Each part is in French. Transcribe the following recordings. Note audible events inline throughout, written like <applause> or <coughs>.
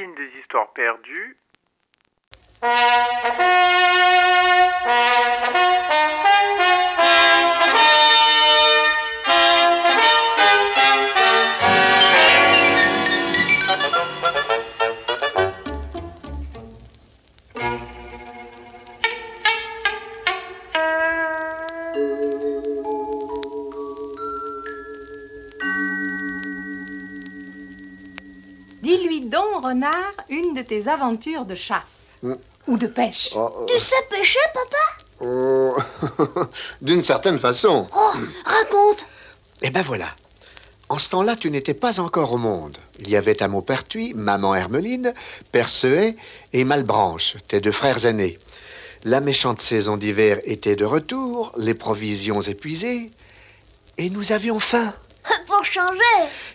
Des histoires perdues. Renard, une de tes aventures de chasse. Mm. Ou de pêche. Oh, euh, Tu sais pêcher, papa? Oh, <laughs> D'une certaine façon. Oh, raconte Eh ben voilà. En ce temps-là, tu n'étais pas encore au monde. Il y avait à Maupertuis maman Hermeline, Père et Malbranche, tes deux frères aînés. La méchante saison d'hiver était de retour, les provisions épuisées, et nous avions faim.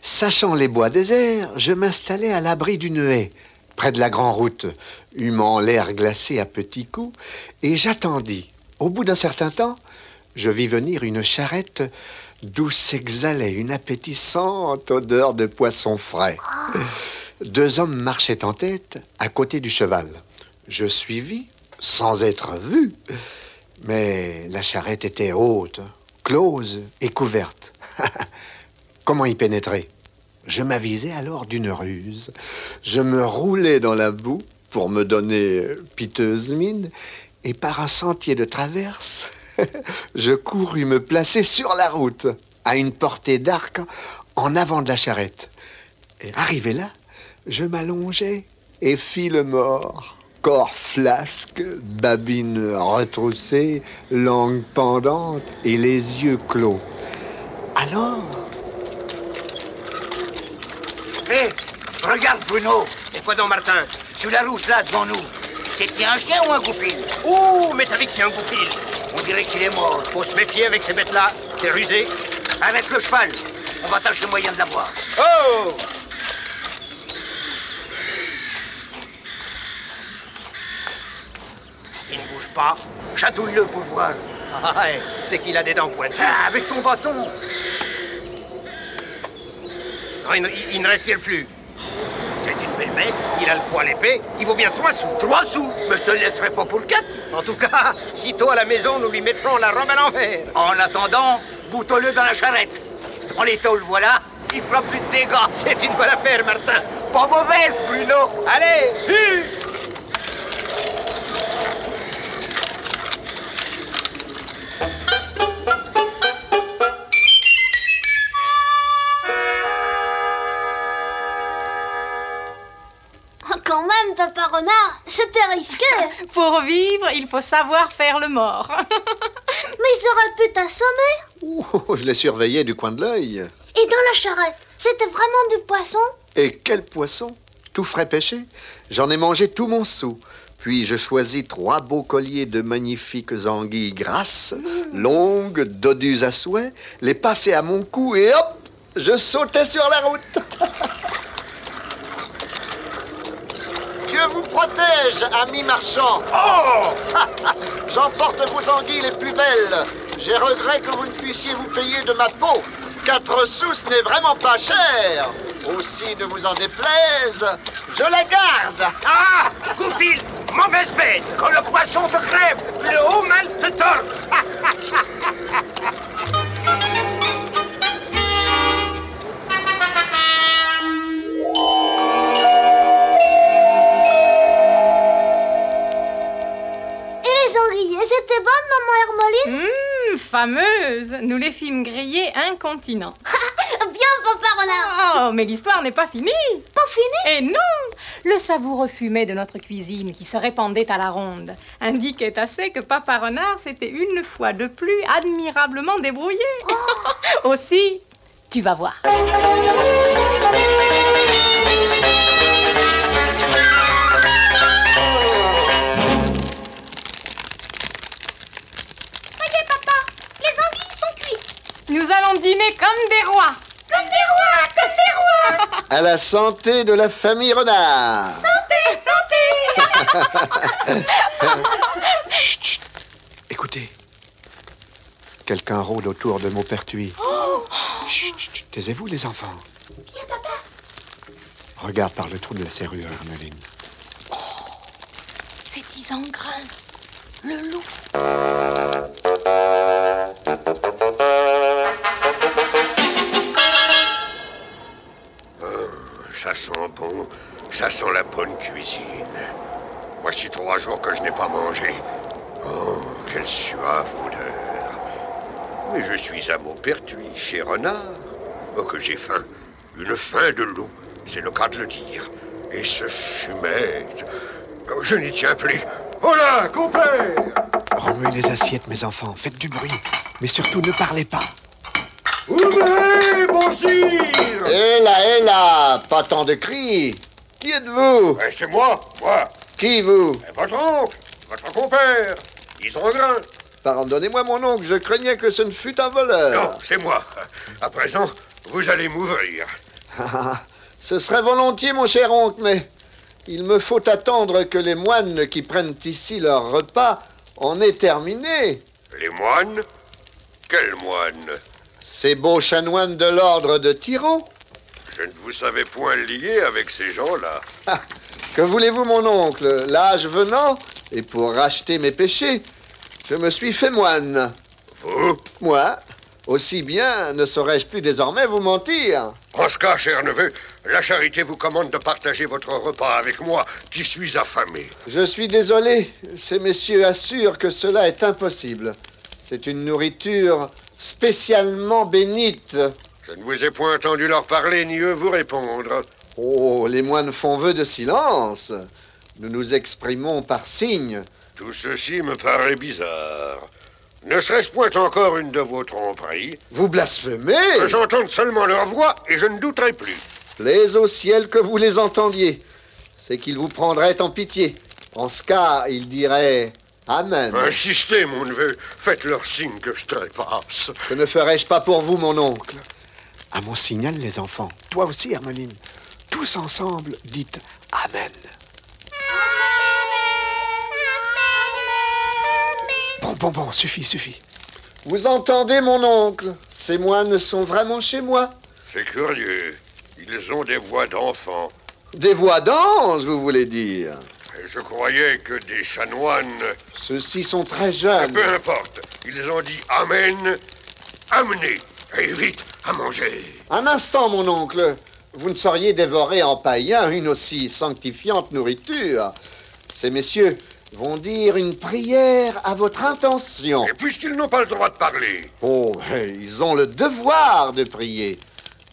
Sachant les bois déserts, je m'installai à l'abri d'une haie, près de la grande route, humant l'air glacé à petits coups, et j'attendis. Au bout d'un certain temps, je vis venir une charrette d'où s'exhalait une appétissante odeur de poisson frais. Deux hommes marchaient en tête, à côté du cheval. Je suivis, sans être vu, mais la charrette était haute, close et couverte. <laughs> Comment y pénétrer? Je m'avisai alors d'une ruse. Je me roulai dans la boue pour me donner euh, piteuse mine, et par un sentier de traverse, <laughs> je courus me placer sur la route, à une portée d'arc, en avant de la charrette. Et arrivé là, je m'allongeai et fis le mort. Corps flasque, babine retroussée, langue pendante et les yeux clos. Alors, Hé, regarde Bruno Et quoi donc Martin? Sur la route là devant nous. C'est un chien ou un goupil? Ouh, mais t'as dit que c'est un goupil On dirait qu'il est mort. Faut se méfier avec ces bêtes-là. C'est rusé. Avec le cheval. On va tâcher moyen de l'avoir. Oh Il ne bouge pas. Chatouille-le pour voir. <laughs> Ah, c'est qu'il a des dents pointues. Ah, avec ton bâton il, ne- respire plus. C'est une belle bête, il a le poil épais, il vaut bien trois sous. Trois sous Mais je te laisserai pas pour quatre. En tout cas, <laughs> sitôt à la maison, nous lui mettrons la robe à l'envers. En attendant, bouton-le dans la charrette. Dans les tôles, voilà, il fera plus de dégâts. C'est une bonne affaire, Martin. Pas mauvaise, Bruno. Allez, Quand même, papa renard, c'était risqué <laughs> Pour vivre, il faut savoir faire le mort. <laughs> Mais ils auraient pu t'assommer ouh, je les surveillais du coin de l'œil. Et dans la charrette, c'était vraiment du poisson? Et quel poisson? Tout frais pêché? J'en ai mangé tout mon sou. Puis je choisis trois beaux colliers de magnifiques anguilles grasses, longues, dodues à souhait, les passai à mon cou et hop, je sautais sur la route. <laughs> Dieu vous protège, amis marchands. Oh <laughs> J'emporte vos anguilles les plus belles. J'ai regret que vous ne puissiez vous payer de ma peau. Quatre sous, ce n'est vraiment pas cher. Aussi, ne vous en déplaise, je la garde. Ah Goupil Mauvaise bête Quand le poisson te crève, le haut mal te tord <laughs> étaient bonnes, maman Hermeline Hum, fameuse Nous les fîmes griller incontinent. <laughs> Bien, papa renard Oh, mais l'histoire n'est pas finie Pas fini Et non Le savoureux fumet de notre cuisine qui se répandait à la ronde indiquait assez que Papa Renard s'était une fois de plus admirablement débrouillé. <laughs> Aussi, tu vas voir. <laughs> allons dîner comme des rois. Comme des rois, comme des rois À la santé de la famille Renard. Santé, santé Chut, chut. Écoutez. Quelqu'un rôde autour de Maupertuis. Chut, chut, chut. Taisez-vous, les enfants. Viens, papa? Regarde par le trou de la serrure, Hermeline. C'est Isengrin, le loup. Ça sent bon, ça sent la bonne cuisine. Voici trois jours que je n'ai pas mangé. Oh, quelle suave odeur. Mais je suis à Maupertuis, chez Renard. Oh, que j'ai faim. Une faim de loup, c'est le cas de le dire. Et ce fumet, oh, je n'y tiens plus. Oh là, compère Remuez les assiettes, mes enfants. Faites du bruit. Mais surtout, ne parlez pas. Ouvrez, Hé là, hé là Pas tant de cris. Qui êtes-vous? Eh, C'est moi, moi, Qui, vous? Eh, votre oncle, votre compère, Isengrin. Pardonnez-moi, mon oncle, je craignais que ce ne fût un voleur. Non, c'est moi. À présent, vous allez m'ouvrir. Ah, Ce serait volontiers, mon cher oncle, mais il me faut attendre que les moines qui prennent ici leur repas en aient terminé. Les moines? Quels moines? Ces beaux chanoines de l'ordre de Tyran. Je ne vous savais point lié avec ces gens-là. Que voulez-vous, mon oncle? L'âge venant, et pour racheter mes péchés, je me suis fait moine. Vous? Moi, aussi bien ne saurais-je plus désormais vous mentir. En ce cas, cher neveu, la charité vous commande de partager votre repas avec moi, qui suis affamé. Je suis désolé, ces messieurs assurent que cela est impossible. C'est une nourriture spécialement bénite. Je ne vous ai point entendu leur parler, ni eux vous répondre. Oh, les moines font vœu de silence. Nous nous exprimons par signes. Tout ceci me paraît bizarre. Ne serait-ce point encore une de vos tromperies? Vous blasphémez Que J'entends seulement leur voix et je ne douterai plus. Plaise au ciel que vous les entendiez. C'est qu'ils vous prendraient en pitié. En ce cas, ils diraient Amen. Insistez, mon neveu, faites leur signe que je trépasse. Que ne ferais-je pas pour vous, mon oncle? À mon signal, les enfants. Toi aussi, Hermeline. Tous ensemble, dites Amen. Bon, bon, bon, suffit, suffit. Vous entendez, mon oncle? Ces moines sont vraiment chez moi. C'est curieux. Ils ont des voix d'enfants. Des voix d'ange, vous voulez dire? Je croyais que des chanoines. Ceux-ci sont très jeunes. Peu importe. Ils ont dit Amen. Amenez. Et vite, à manger. Un instant, mon oncle. Vous ne sauriez dévorer en païen une aussi sanctifiante nourriture. Ces messieurs vont dire une prière à votre intention. Et puisqu'ils n'ont pas le droit de parler, Oh, ils ont le devoir de prier,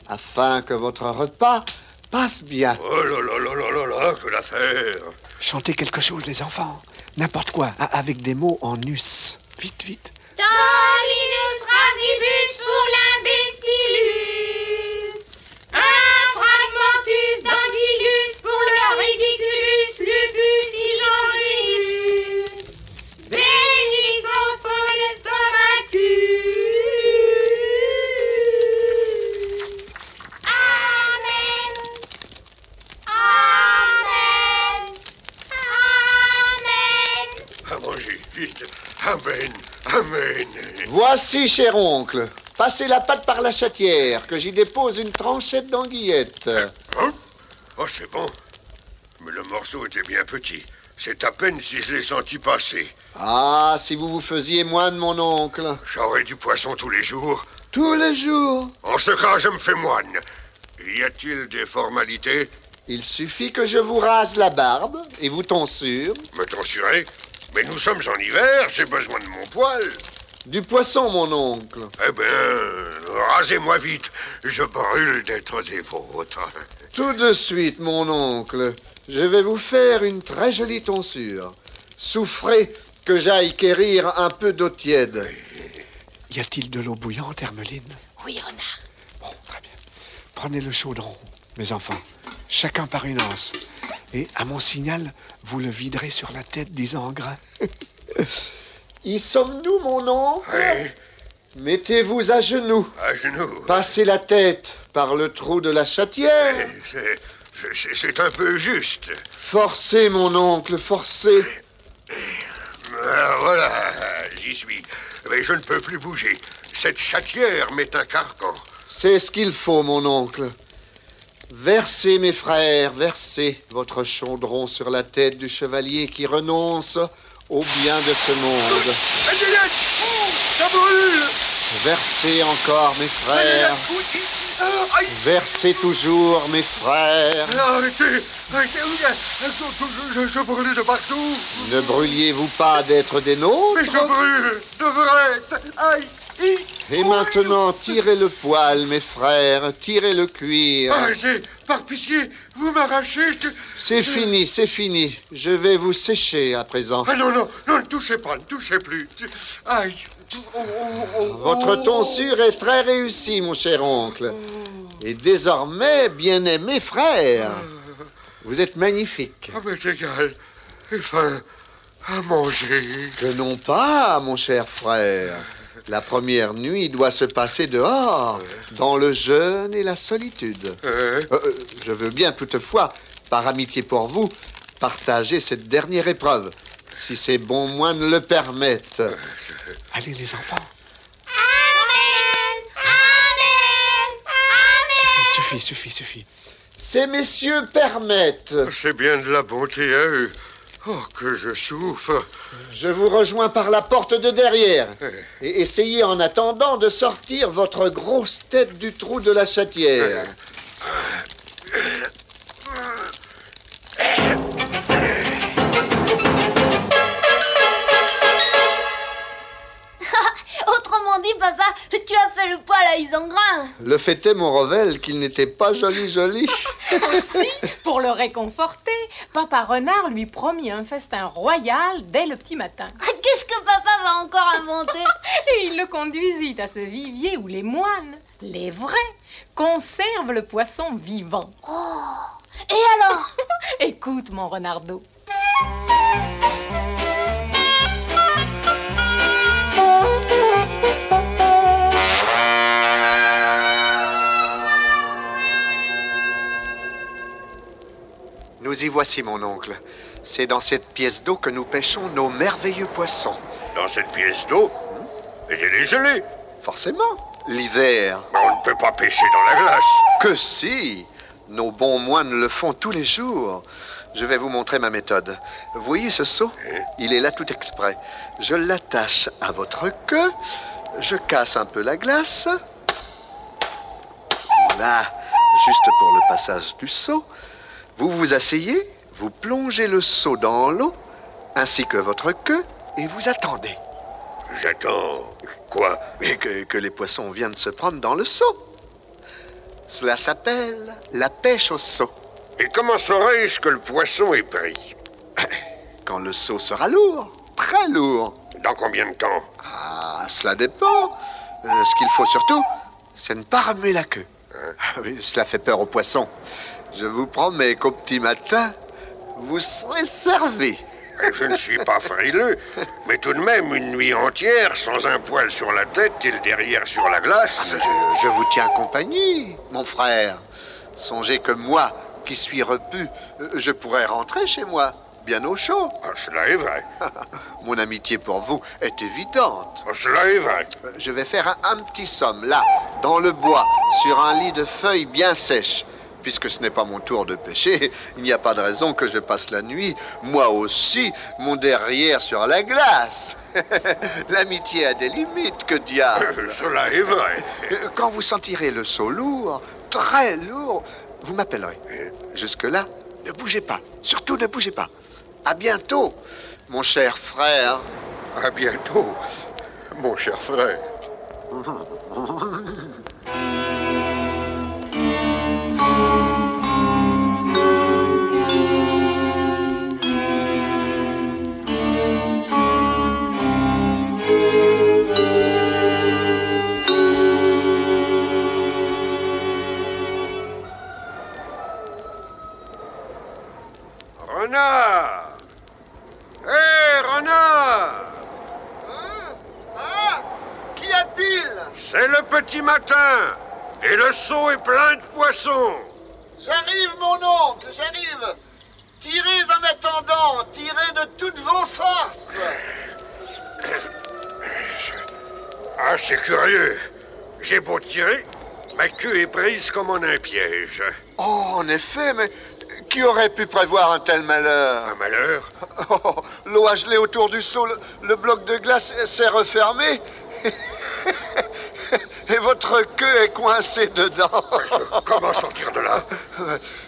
afin que votre repas passe bien. oh là là là là là là, que l'affaire. Chantez quelque chose, les enfants. N'importe quoi, avec des mots en us. Vite, vite. Vite. Amen. Amen. Voici, cher oncle. Passez la patte par la chatière, que j'y dépose une tranchette d'anguillette. Hein? Oh, c'est bon. Mais le morceau était bien petit. C'est à peine si je l'ai senti passer. Ah, si vous vous faisiez moine, mon oncle. J'aurais du poisson tous les jours. Tous les jours. En ce cas, je me fais moine. Y a-t-il des formalités? Il suffit que je vous rase la barbe et vous tonsure. Me tonsurer? Mais nous sommes en hiver, j'ai besoin de mon poil. Du poisson, mon oncle. Eh bien, rasez-moi vite. Je brûle d'être des vôtres. Tout de suite, mon oncle. Je vais vous faire une très jolie tonsure. Souffrez que j'aille quérir un peu d'eau tiède. Y a-t-il de l'eau bouillante, Hermeline? Oui, renard. Bon, très bien. Prenez le chaudron, mes enfants, chacun par une anse. Et à mon signal, vous le viderai sur la tête d'Isengrin. <laughs> y sommes-nous, mon oncle Oui, Mettez-vous à genoux. à genoux. Passez la tête par le trou de la chatière. C'est- un peu juste. Forcez, mon oncle, forcez. Ah, voilà, j'y suis. Mais je ne peux plus bouger. Cette chatière m'est un carcan. C'est ce qu'il faut, mon oncle. Versez, mes frères, versez votre chaudron sur la tête du chevalier qui renonce au bien de ce monde. Agnelette Ça brûle Versez encore, mes frères. Versez toujours, mes frères. Arrêtez Arrêtez je, je, je brûle de partout Ne brûliez-vous pas d'être des nôtres? Mais je brûle de vrai Aïe. Et maintenant, tirez le poil, mes frères, tirez le cuir. Arrêtez Par pitié, vous m'arrachez je- C'est fini, c'est fini. Je vais vous sécher à présent. Ah non, non, non, ne touchez pas, ne touchez plus Aïe Oh, oh, oh, Votre oh. tonsure est très réussie, mon cher oncle. Et désormais, bien-aimés frères, vous êtes magnifiques. Ah mais c'est égal J'ai faim à manger Que non pas, mon cher frère. La première nuit doit se passer dehors, dans le jeûne et la solitude. Euh, Euh, je veux bien toutefois, par amitié pour vous, partager cette dernière épreuve, si ces bons moines le permettent. Allez les enfants, Amen Amen Amen suffit, suffit, suffit. Ces messieurs permettent. C'est bien de la bonté à eux Oh, que je souffre Je vous rejoins par la porte de derrière. Et essayez en attendant de sortir votre grosse tête du trou de la chatière. Fait le poil à Isengrin. Le fait est, mon Revel, qu'il n'était pas joli, joli. <laughs> Aussi, pour le réconforter, Papa Renard lui promit un festin royal dès le petit matin. Qu'est-ce que papa va encore inventer <laughs> Et il le conduisit à ce vivier où les moines, les vrais, conservent le poisson vivant. Et alors? <laughs> Écoute, mon renardeau. Nous y voici, mon oncle. C'est dans cette pièce d'eau que nous pêchons nos merveilleux poissons. Dans cette pièce d'eau Mais elle est gelée Forcément, l'hiver. Mais on ne peut pas pêcher dans la glace Que si Nos bons moines le font tous les jours. Je vais vous montrer ma méthode. Vous voyez ce seau Il est là tout exprès. Je l'attache à votre queue. Je casse un peu la glace. Là, juste pour le passage du seau. Vous vous asseyez, vous plongez le seau dans l'eau, ainsi que votre queue, et vous attendez. J'attends... Quoi? Que, que les poissons viennent se prendre dans le seau. Cela s'appelle la pêche au seau. Et comment saurais-je que le poisson est pris? <laughs> Quand le seau sera lourd, très lourd. Dans combien de temps? Ah, cela dépend. Euh, ce qu'il faut surtout, c'est ne pas remuer la queue. Ah oui, cela fait peur aux poissons. Je vous promets qu'au petit matin, vous serez servi. Je ne suis pas frileux, mais tout de même une nuit entière sans un poil sur la tête et le derrière sur la Ah, glace. mais je, je vous tiens compagnie, mon frère. Songez que moi, qui suis repu, euh, je pourrais rentrer chez moi, bien au chaud. Ah, cela est vrai. <laughs> Mon amitié pour vous est évidente. Ah, cela est vrai. Euh, Je vais faire un, un petit somme, là, dans le bois, sur un lit de feuilles bien sèches. Puisque ce n'est pas mon tour de pêcher, <laughs> il n'y a pas de raison que je passe la nuit, moi aussi, mon derrière sur la glace. <laughs> L'amitié a des limites, que diable. Cela est vrai. Euh, Quand vous sentirez le seau lourd, très lourd, vous m'appellerez. Jusque-là, ne bougez pas. Surtout ne bougez pas. À bientôt, mon cher frère. À bientôt, mon cher frère. <laughs> Renard Hé, renard Ah Qu'y a-t-il? C'est le petit matin et le seau est plein de poissons. J'arrive, mon oncle, j'arrive. Tirez en attendant, tirez de toutes vos forces. <coughs> Ah, c'est curieux. J'ai beau tirer, Ma queue est prise comme en un piège. Oh, en effet, mais qui aurait pu prévoir un tel malheur? Un malheur? Oh, L'eau a gelé autour du seau, le, le bloc de glace s'est refermé. Et votre queue est coincée dedans. Comment sortir de là?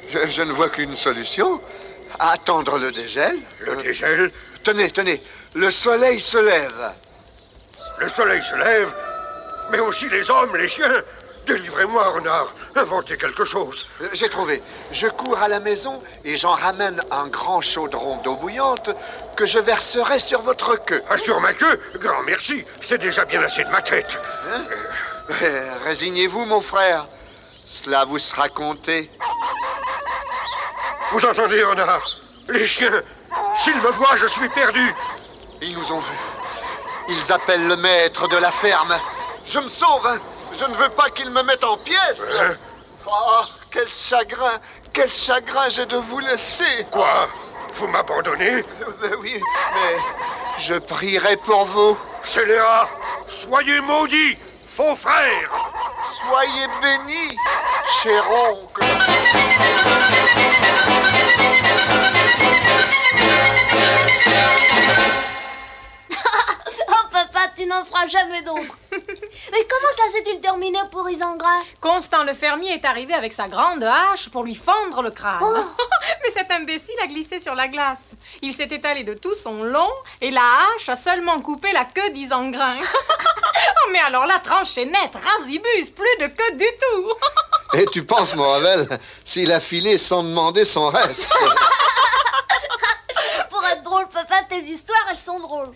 Je, je ne vois qu'une solution. Attendre le dégel. Le dégel? Tenez, tenez, le soleil se lève. Le soleil se lève, mais aussi les hommes, les chiens. Délivrez-moi, renard. Inventez quelque chose. Euh, J'ai trouvé. Je cours à la maison et j'en ramène un grand chaudron d'eau bouillante que je verserai sur votre queue. Ah, sur ma queue Grand merci. C'est déjà bien assez de ma tête. Euh, Résignez-vous, mon frère. Cela vous sera compté. Vous entendez, renard Les chiens, s'ils me voient, je suis perdu. Ils nous ont vus. Ils appellent le maître de la ferme. Je me sauve, hein. Je ne veux pas qu'ils me mettent en pièces. Hein Oh, quel chagrin, quel chagrin j'ai de vous laisser. Quoi Vous m'abandonnez Mais oui, mais je prierai pour vous. Scélérat, soyez maudits, faux frères Soyez bénis, cher oncle. <laughs> Oh papa, tu n'en feras jamais d'autres. Mais comment cela s'est-il terminé pour Isengras Constant le fermier est arrivé avec sa grande hache pour lui fendre le crâne. Oh. <laughs> Mais cet imbécile a glissé sur la glace. Il s'est étalé de tout son long et la hache a seulement coupé la queue d'Isengrin. <laughs> oh, mais alors la tranche est nette, rasibus, plus de queue du tout. <laughs> Et tu penses, Morvel, s'il a filé sans demander son reste? Pour être drôle, papa, tes histoires, elles sont drôles.